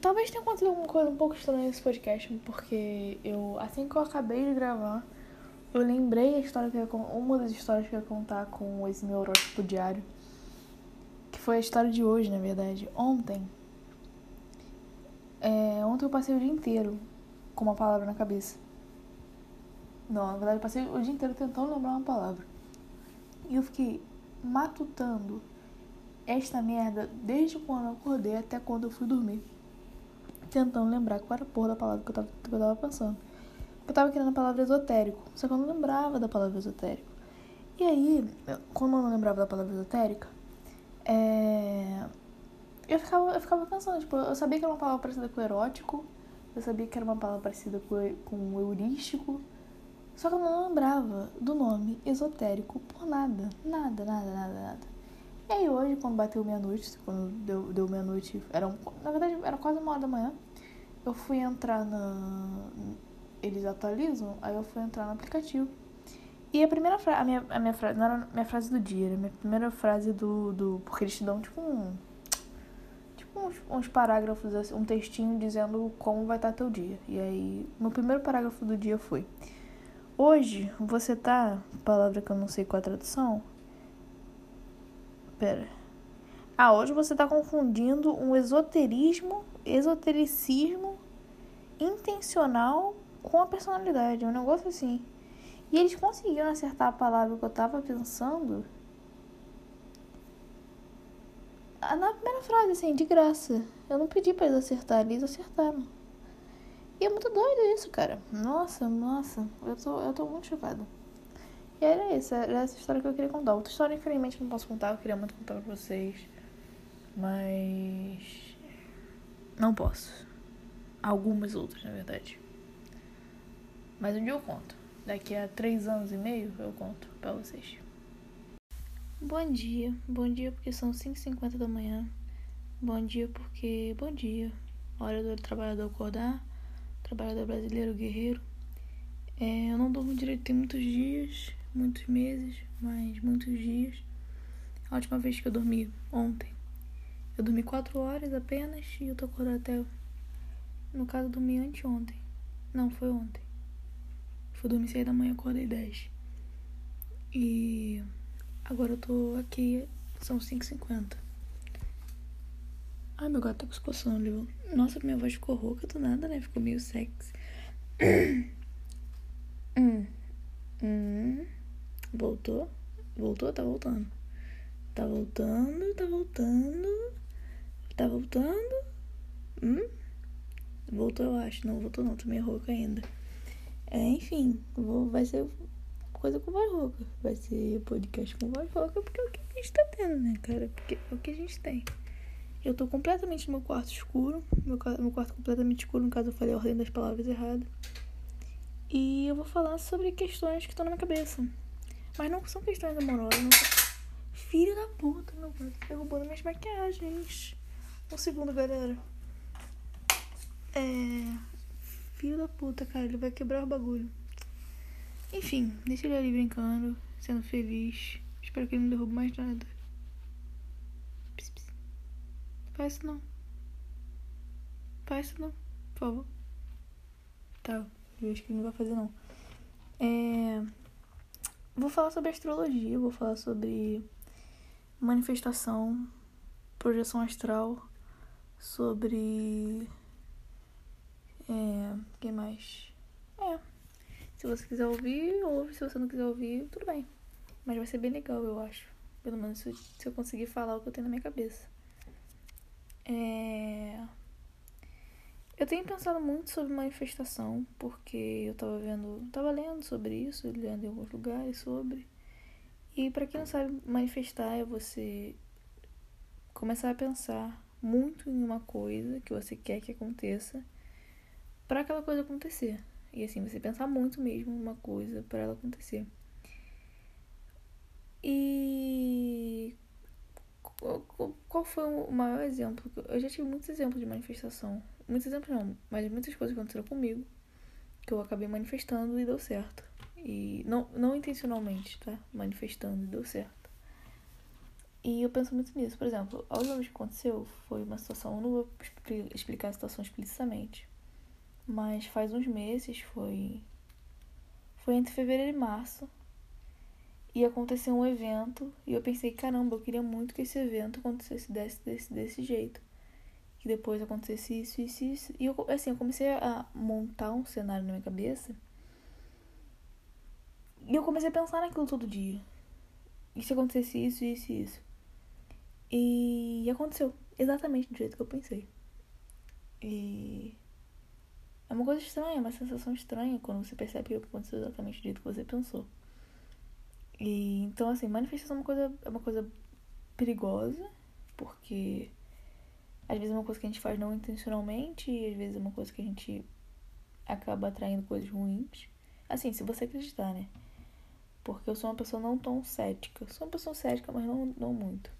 Talvez tenha acontecido alguma coisa um pouco estranha nesse podcast, porque eu, assim que eu acabei de gravar, eu lembrei a história que eu uma das histórias que eu ia contar com esse meu horóscopo diário, que foi a história de hoje, na verdade. Ontem, é, ontem eu passei o dia inteiro com uma palavra na cabeça. Não, na verdade eu passei o dia inteiro tentando lembrar uma palavra. E eu fiquei matutando esta merda desde quando eu acordei até quando eu fui dormir. Tentando lembrar qual era a porra da palavra que eu tava, que eu tava pensando. Eu tava querendo a palavra esotérico, só que eu não lembrava da palavra esotérico. E aí, quando eu não lembrava da palavra esotérica, é... eu, ficava, eu ficava pensando, tipo, eu sabia que era uma palavra parecida com erótico, eu sabia que era uma palavra parecida com, com heurístico, só que eu não lembrava do nome esotérico por nada, nada, nada, nada, nada. E aí hoje, quando bateu meia-noite, quando deu, deu meia-noite, era na verdade era quase uma hora da manhã, eu fui entrar na. Eles atualizam, aí eu fui entrar no aplicativo. E a primeira frase, a minha, a minha frase, não era minha frase do dia, era a minha primeira frase do. do porque eles te dão tipo um. Tipo uns, uns parágrafos, assim, um textinho dizendo como vai estar teu dia. E aí, meu primeiro parágrafo do dia foi. Hoje você tá. Palavra que eu não sei qual é a tradução Pera. Ah, hoje você está confundindo um esoterismo, esotericismo intencional com a personalidade. Um negócio assim. E eles conseguiram acertar a palavra que eu tava pensando. Na primeira frase, assim, de graça. Eu não pedi pra eles acertarem, eles acertaram. E é muito doido isso, cara. Nossa, nossa. Eu tô, eu tô muito chocada. E era isso, era essa história que eu queria contar. Outra história, infelizmente, não posso contar, eu queria muito contar pra vocês. Mas. Não posso. Algumas outras, na verdade. Mas um dia eu conto. Daqui a três anos e meio eu conto pra vocês. Bom dia. Bom dia porque são 5h50 da manhã. Bom dia porque. Bom dia. Hora do trabalhador acordar. Trabalhador brasileiro guerreiro. É, eu não durmo direito tem muitos dias muitos meses, mas muitos dias. A última vez que eu dormi, ontem, eu dormi quatro horas apenas e eu tô acordada até. No caso, eu dormi anteontem. Não, foi ontem. Fui dormir seis da manhã, acordei dez. E agora eu tô aqui, são 5h50. Ai, meu gato tá com escoçando, Nossa, minha voz ficou rouca do nada, né? Ficou meio sexy. hum. Hum. Voltou? Voltou? Tá voltando. Tá voltando, tá voltando. Tá voltando. Hum? Voltou, eu acho. Não voltou, não. Tô meio rouca ainda. É, enfim, vou, vai ser coisa com voz rouca. Vai ser podcast com voz rouca, porque é o que a gente tá tendo, né, cara? Porque é o que a gente tem. Eu tô completamente no meu quarto escuro. Meu, meu quarto completamente escuro, no caso eu falei a ordem das palavras errada. E eu vou falar sobre questões que estão na minha cabeça. Mas não são questões amorosas. Não Filho da puta, meu pai. Derrubando minhas maquiagens. Um segundo, galera. É. Filho da puta, cara. Ele vai quebrar o bagulho. Enfim, deixa ele ali brincando, sendo feliz. Espero que ele não derrube mais nada. Pss, pss. Faz isso não. Faz isso não, por favor. Tá, eu acho que ele não vai fazer não. É. Vou falar sobre astrologia, vou falar sobre manifestação, projeção astral, sobre. É. que mais? É. Se você quiser ouvir, ouve. Se você não quiser ouvir, tudo bem. Mas vai ser bem legal, eu acho. Pelo menos se eu conseguir falar o que eu tenho na minha cabeça. É. Eu tenho pensado muito sobre manifestação, porque eu tava vendo, tava lendo sobre isso, lendo em alguns lugares sobre. E para quem não sabe, manifestar é você começar a pensar muito em uma coisa que você quer que aconteça para aquela coisa acontecer. E assim, você pensar muito mesmo em uma coisa para ela acontecer. E qual foi o maior exemplo? Eu já tive muitos exemplos de manifestação muitos exemplos não, mas muitas coisas aconteceram comigo que eu acabei manifestando e deu certo. E não, não intencionalmente, tá? Manifestando e deu certo. E eu penso muito nisso. Por exemplo, a última vez que aconteceu foi uma situação, eu não vou explicar a situação explicitamente, mas faz uns meses, foi. Foi entre fevereiro e março. E aconteceu um evento. E eu pensei, caramba, eu queria muito que esse evento acontecesse desse, desse, desse jeito. Que depois acontecesse isso, isso, isso. E eu, assim, eu comecei a montar um cenário na minha cabeça. E eu comecei a pensar naquilo todo dia. E se acontecesse isso, isso e isso. E aconteceu exatamente do jeito que eu pensei. E é uma coisa estranha, uma sensação estranha quando você percebe que aconteceu exatamente do jeito que você pensou. E então assim, manifestação é uma coisa é uma coisa perigosa, porque às vezes é uma coisa que a gente faz não intencionalmente e às vezes é uma coisa que a gente acaba atraindo coisas ruins. Assim, se você acreditar, né? Porque eu sou uma pessoa não tão cética. Sou uma pessoa cética, mas não, não muito.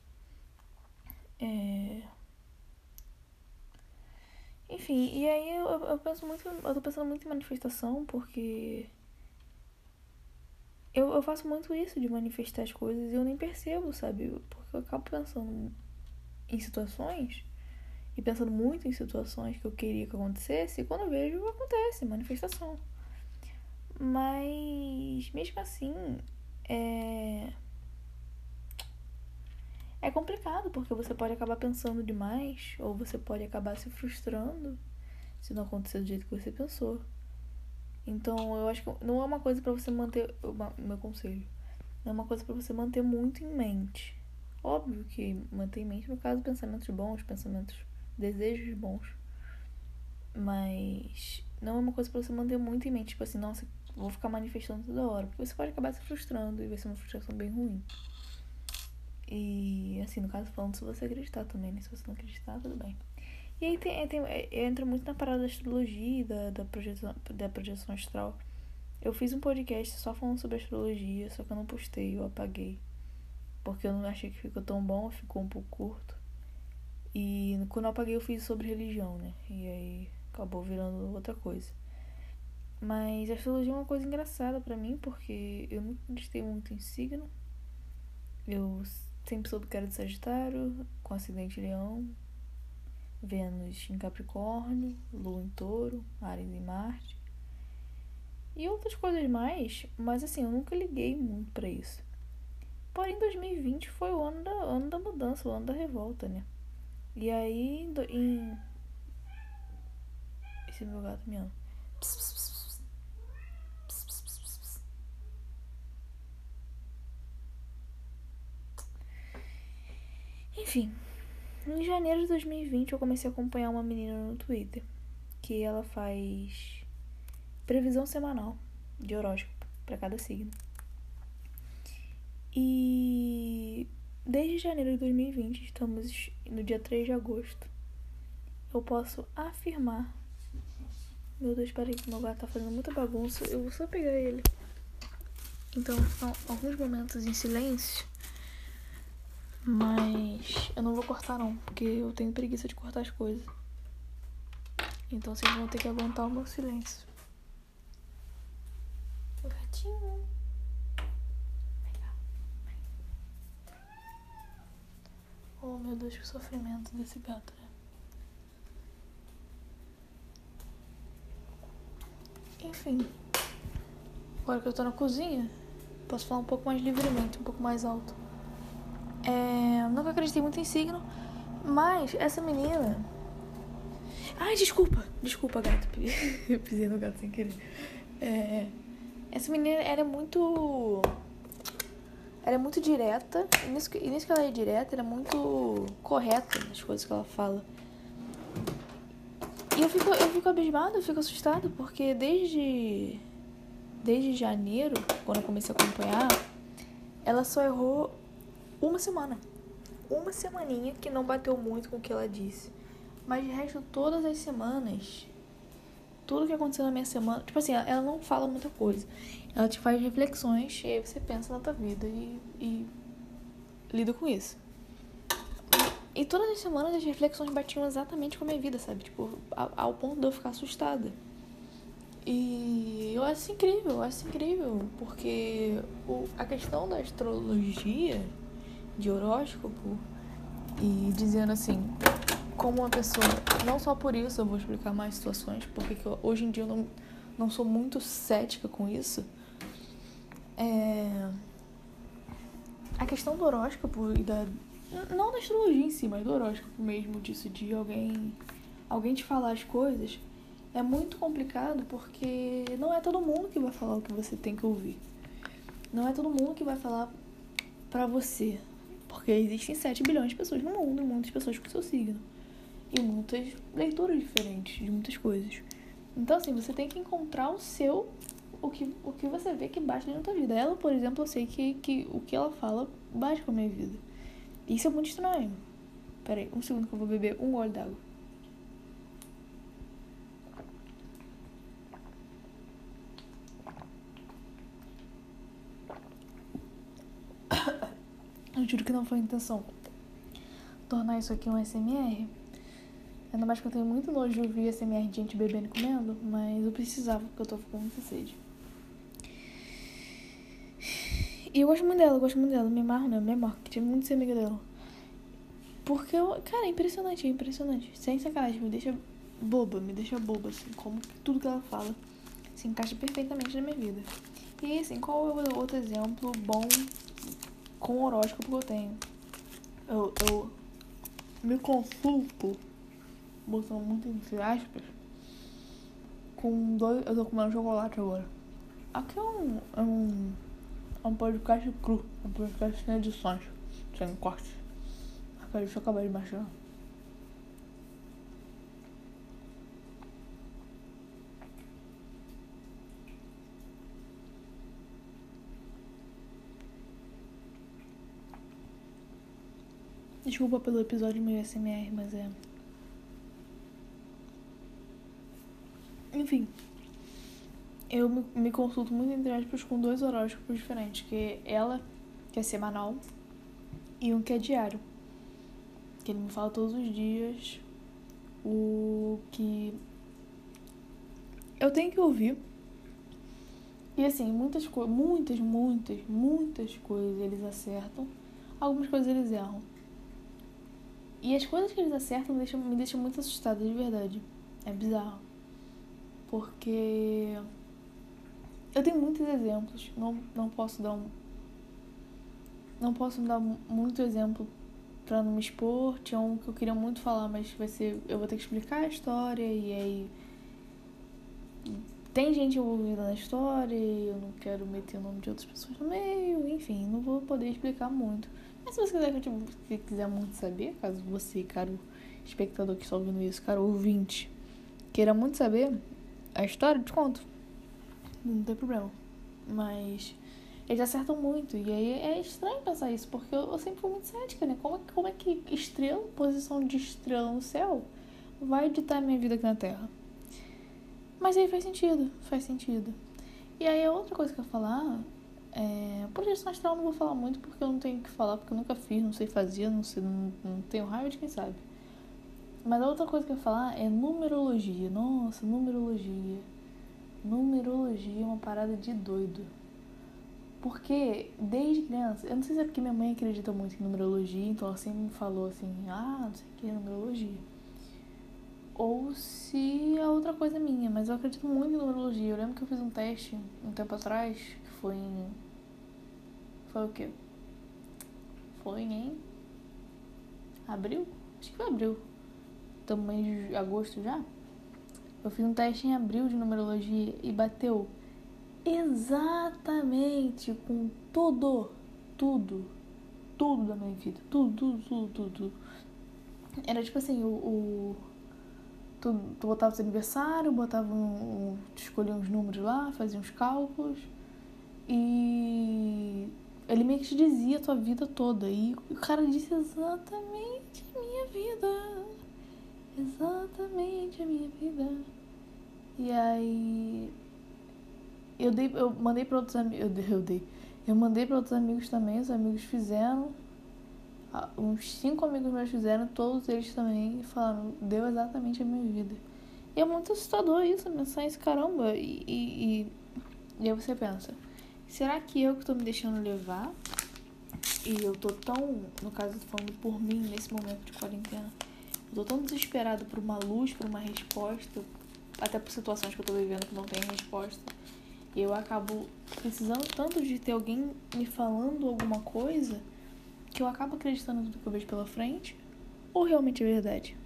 É... Enfim, e aí eu, eu penso muito. Eu tô pensando muito em manifestação porque. Eu, eu faço muito isso de manifestar as coisas e eu nem percebo, sabe? Porque eu acabo pensando em situações e pensando muito em situações que eu queria que acontecesse, e quando eu vejo, acontece manifestação. Mas, mesmo assim, é é complicado, porque você pode acabar pensando demais, ou você pode acabar se frustrando se não acontecer do jeito que você pensou. Então, eu acho que não é uma coisa para você manter. Meu conselho. Não é uma coisa para você manter muito em mente. Óbvio que manter em mente, no caso, pensamentos bons, pensamentos, desejos bons. Mas não é uma coisa para você manter muito em mente. Tipo assim, nossa, vou ficar manifestando toda hora. Porque você pode acabar se frustrando e vai ser uma frustração bem ruim. E, assim, no caso, falando se você acreditar também, né? Se você não acreditar, tudo bem. E aí tem, tem, entra muito na parada da astrologia, da, da, projeção, da projeção astral. Eu fiz um podcast só falando sobre astrologia, só que eu não postei, eu apaguei. Porque eu não achei que ficou tão bom, ficou um pouco curto. E quando eu apaguei, eu fiz sobre religião, né? E aí acabou virando outra coisa. Mas astrologia é uma coisa engraçada para mim, porque eu nunca acreditei muito em signo. Eu Sempre soube que era de Sagitário, com acidente Leão, Vênus em Capricórnio, Lua em Touro, Ares em Marte. E outras coisas mais, mas assim, eu nunca liguei muito para isso. Porém, 2020 foi o ano da, ano da mudança, o ano da revolta, né? E aí, em. Esse meu gato pss. Enfim, em janeiro de 2020 eu comecei a acompanhar uma menina no Twitter que ela faz previsão semanal de horóscopo para cada signo. E desde janeiro de 2020, estamos no dia 3 de agosto, eu posso afirmar. Meu Deus, peraí que meu gato tá fazendo muita bagunça. Eu vou só pegar ele. Então, são alguns momentos em silêncio mas eu não vou cortar não, porque eu tenho preguiça de cortar as coisas. Então vocês vão ter que aguentar o meu silêncio. Gatinho. Oh meu Deus, que sofrimento desse gato, né? Enfim. Agora que eu tô na cozinha, posso falar um pouco mais livremente, um pouco mais alto. É, nunca acreditei muito em signo, mas essa menina. Ai, desculpa, desculpa, gato. Eu pisei no gato sem querer. É, essa menina era muito. Ela é muito direta. E nisso, e nisso que ela é direta, ela é muito correta nas coisas que ela fala. E eu fico, eu fico abismada, eu fico assustada, porque desde. Desde janeiro, quando eu comecei a acompanhar, ela só errou uma semana. Uma semaninha que não bateu muito com o que ela disse. Mas de resto, todas as semanas, tudo que aconteceu na minha semana, tipo assim, ela não fala muita coisa. Ela te faz reflexões e aí você pensa na tua vida e, e lida com isso. E todas as semanas as reflexões batiam exatamente com a minha vida, sabe? Tipo, ao, ponto de eu ficar assustada. E eu acho incrível, eu acho incrível, porque o, a questão da astrologia de horóscopo e dizendo assim, como uma pessoa, não só por isso eu vou explicar mais situações, porque eu, hoje em dia eu não, não sou muito cética com isso. É, a questão do horóscopo e da. Não da astrologia em si, mas do horóscopo mesmo, disso de alguém. Alguém te falar as coisas é muito complicado porque não é todo mundo que vai falar o que você tem que ouvir. Não é todo mundo que vai falar pra você. Porque existem 7 bilhões de pessoas no mundo, muitas pessoas com seu signo. E muitas leituras diferentes de muitas coisas. Então, assim, você tem que encontrar o seu, o que, o que você vê que bate na tua vida. Ela, por exemplo, eu sei que, que o que ela fala bate com a minha vida. Isso é muito estranho. Pera aí, um segundo que eu vou beber um gole d'água. Eu juro que não foi a intenção tornar isso aqui um SMR. Ainda mais que eu tenho muito nojo de ouvir SMR de gente bebendo e comendo, mas eu precisava porque eu tô ficando muita sede. E eu gosto muito dela, eu gosto muito dela. Me amarro, né? Me amarro. Queria muito ser amiga dela. Porque, eu, cara, é impressionante, é impressionante. Sem sacanagem, me deixa boba, me deixa boba, assim. Como tudo que ela fala se encaixa perfeitamente na minha vida. E, assim, qual é o outro exemplo bom com horóscopo que eu tenho. Eu, eu me consulto, botando muito entre aspas, com dois. Eu tô comendo chocolate agora. Aqui é um. É um, é um podcast cru, um podcast sem edições, sem corte. Aqui, deixa eu acabar de baixar. Desculpa pelo episódio meio SMR, mas é. Enfim. Eu me, consulto muito entre aspas com dois horóscopos diferentes, que ela, que é semanal, e um que é diário. Que ele me fala todos os dias o que eu tenho que ouvir. E assim, muitas coisas, muitas, muitas, muitas coisas eles acertam, algumas coisas eles erram. E as coisas que eles acertam me deixam, me deixam muito assustada, de verdade. É bizarro. Porque eu tenho muitos exemplos. Não, não posso dar um. Não posso dar muito exemplo pra não me expor. Tinha um que eu queria muito falar, mas vai ser. Eu vou ter que explicar a história e aí. Tem gente envolvida na história e eu não quero meter o nome de outras pessoas no meio. Enfim, não vou poder explicar muito. Mas se você quiser, tipo, se quiser muito saber, caso você, caro espectador que está ouvindo isso, caro ouvinte, queira muito saber a história, te conto. Não tem problema. Mas eles acertam muito. E aí é estranho pensar isso, porque eu, eu sempre fui muito cética, né? Como, como é que estrela, posição de estrela no céu, vai ditar minha vida aqui na Terra? Mas aí faz sentido, faz sentido. E aí a outra coisa que eu ia falar é, projeção astral não vou falar muito porque eu não tenho o que falar, porque eu nunca fiz, não sei fazer, não, sei, não, não tenho raiva de quem sabe. Mas a outra coisa que eu ia falar é numerologia. Nossa, numerologia. Numerologia é uma parada de doido. Porque desde criança, eu não sei se é porque minha mãe acredita muito em numerologia, então ela sempre me falou assim, ah, não sei o que, numerologia. Ou se é outra coisa minha, mas eu acredito muito em numerologia. Eu lembro que eu fiz um teste um tempo atrás, foi em. Foi o quê? Foi em. Abril? Acho que foi abril. Estamos em agosto já? Eu fiz um teste em abril de numerologia e bateu exatamente com tudo, tudo, tudo da minha vida. Tudo, tudo, tudo, tudo. Era tipo assim, o. o tu, tu botava seu aniversário, botava um, um, escolhia uns números lá, fazia uns cálculos e ele meio que te dizia a tua vida toda. E o cara disse exatamente a minha vida. Exatamente a minha vida. E aí. Eu, dei, eu mandei para outros amigos. Eu, eu dei. Eu mandei para outros amigos também. Os amigos fizeram. Uns cinco amigos meus fizeram. Todos eles também falaram. Deu exatamente a minha vida. E é muito assustador isso. Pensar isso, caramba. E, e, e, e aí você pensa. Será que eu que estou me deixando levar E eu tô tão, no caso, falando por mim nesse momento de quarentena, eu tô tão desesperado por uma luz, por uma resposta, até por situações que eu tô vivendo que não tem resposta. E eu acabo precisando tanto de ter alguém me falando alguma coisa que eu acabo acreditando tudo que eu vejo pela frente ou realmente é verdade.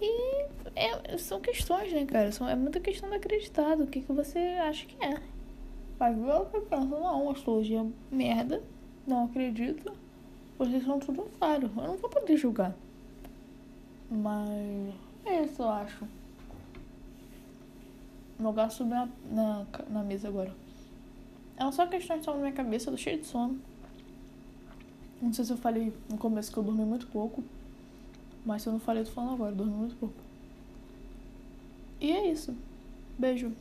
E é, são questões, né, cara? São, é muita questão de acreditar. O que, que você acha que é? Mas eu penso, não, astrologia é merda, não acredito. Vocês são tudo claro. Eu não vou poder julgar. Mas é isso, eu acho. Meu gato subiu na, na, na mesa agora. É só questões que estão na minha cabeça, eu tô cheio de sono. Não sei se eu falei no começo que eu dormi muito pouco. Mas se eu não falei, eu tô falando agora, eu dormi muito pouco. E é isso. Beijo.